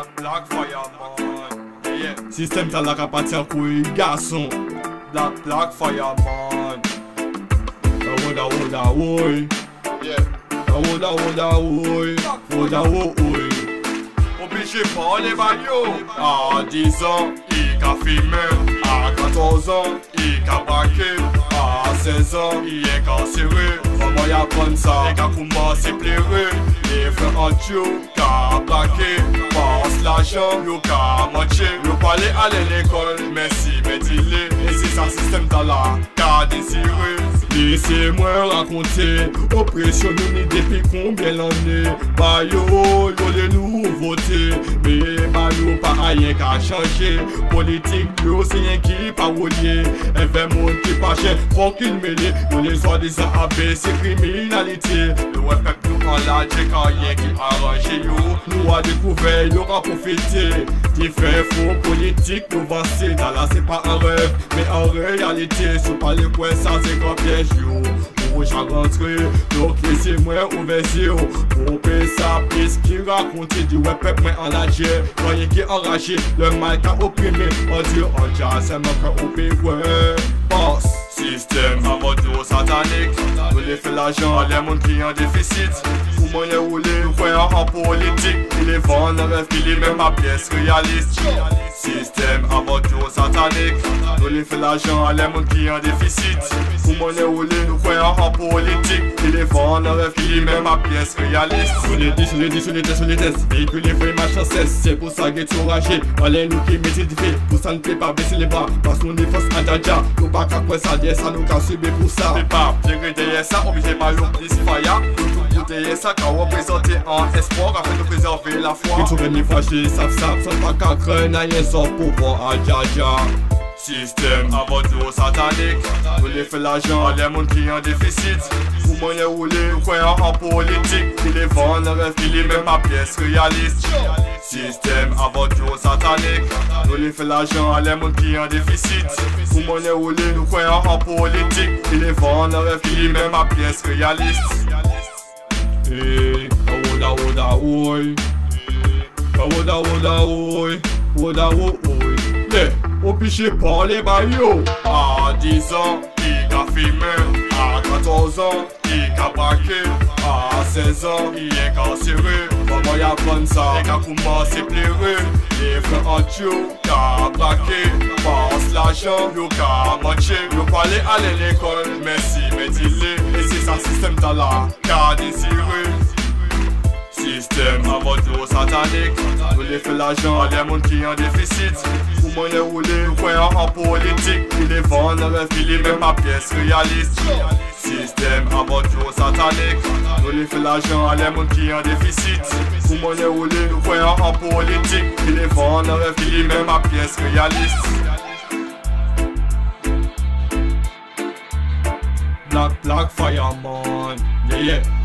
Black, black fireman. Yeah. Système ta la kapati an kouy garçon Black, black fireman. Woda woda woy Yeah. Woda woy Woda wo woy Obligé par les maillots. À 10 ans, il a fumé. À 14 ans, il a braqué. À 16 ans, il est carcéré. Maman y a prendre ça. Il a commencé à pleurer. Les frères en duo, qu'a braqué. Passe machan Yo ka matche, yo pale ale l'ekol Men si betile, e se sa sistem ta la Ka desire Lise mwen rakonte Opresyon nou ni depi konbyen l'ane Ba yo, yo le nou vote. Me ba nou pa ayen ka chanje. Politik yo se yen ki pa wodye Evè moun ki pa chen, fokil mele Yo le zwa de zan abe se kriminalite. Yo efek nou pa la dje ka yen ki a découvert, il aura profité. Des faits faux politiques, nous vaccins Là c'est pas un rêve, mais en réalité Sous pas les coins, ça c'est comme piège Pour j'ai rentré, donc laissez-moi ouvert yo Pour ça, qui raconte Du web pep, moi en la j'ai Croyez qui enragé, le mal qu'a opprimé. Oh Dieu, oh Dieu, c'est cœur au pays, ouais Boss Système votre dos satanique. Nous les fait l'argent, les mondes qui en déficit Pour moi les rouler, croyant en politique. Vendent, rêve, ils les même à pièce réaliste Les fait l'argent, les mondes qui en déficit. Pour les rouler, nous croyons en politique. Les vendent, rêve, les même à pièce réaliste. Sur les dix, sur les dix, sur les tests, sur les tests Véhiculer, faut ma chance C'est pour ça que tu enragé Allez nous qui métier fait Pour ça ne peut pas baisser les bras. Parce qu'on est force à Dja Nous pas qu'à quoi ça ça nous qu'a subi pour ça. C'est pas bien derrière ça, obligé l'eau plus fire. Tout derrière ça, qu'a représenté en espoir Afin de préserver la foi. Que tout les fâchés savent ça Sans pas qu'à craindre Rien sans pouvoir à Dja Dja Système. À votre dos satanique Nous les fait l'argent, les mondes qui en déficit. Pour moi les rouler, croyant en politique. Ils les vendent, rêve, ils les même à pièce réaliste. Système à votre dos satanique Nous les fait l'argent, les mondes qui en déficit. Pour moi les rouler, croyons en politique. Ils les vendent, rêve, ils les même à pièce réaliste. Hey, woda woda oi Woda woda oi Woda wo oi Obligé par les maillots À 10 ans, il a fumé. À 14 ans, il a braqué. À 16 ans, il est carcéré. Maman y a prendre ça, il a commencé à pleurer. Les frères duo, qu'a braqué. Passe l'argent, yo qu'a manché. Yo pas aller à l'école, merci, mais dis-le. Et c'est ça, système dans Nous les fait l'argent, les mondes qui en déficit. Pour moi les rouler, croyant en politique. Ils les rêve, ils les même à pièce réaliste. Système à dos satanique. Nous les fait l'argent, les mondes qui en déficit. Pour moi les rouler, croyant en politique. Ils les rêve, ils les même à pièce réaliste. Black, black fireman. Yeah, yeah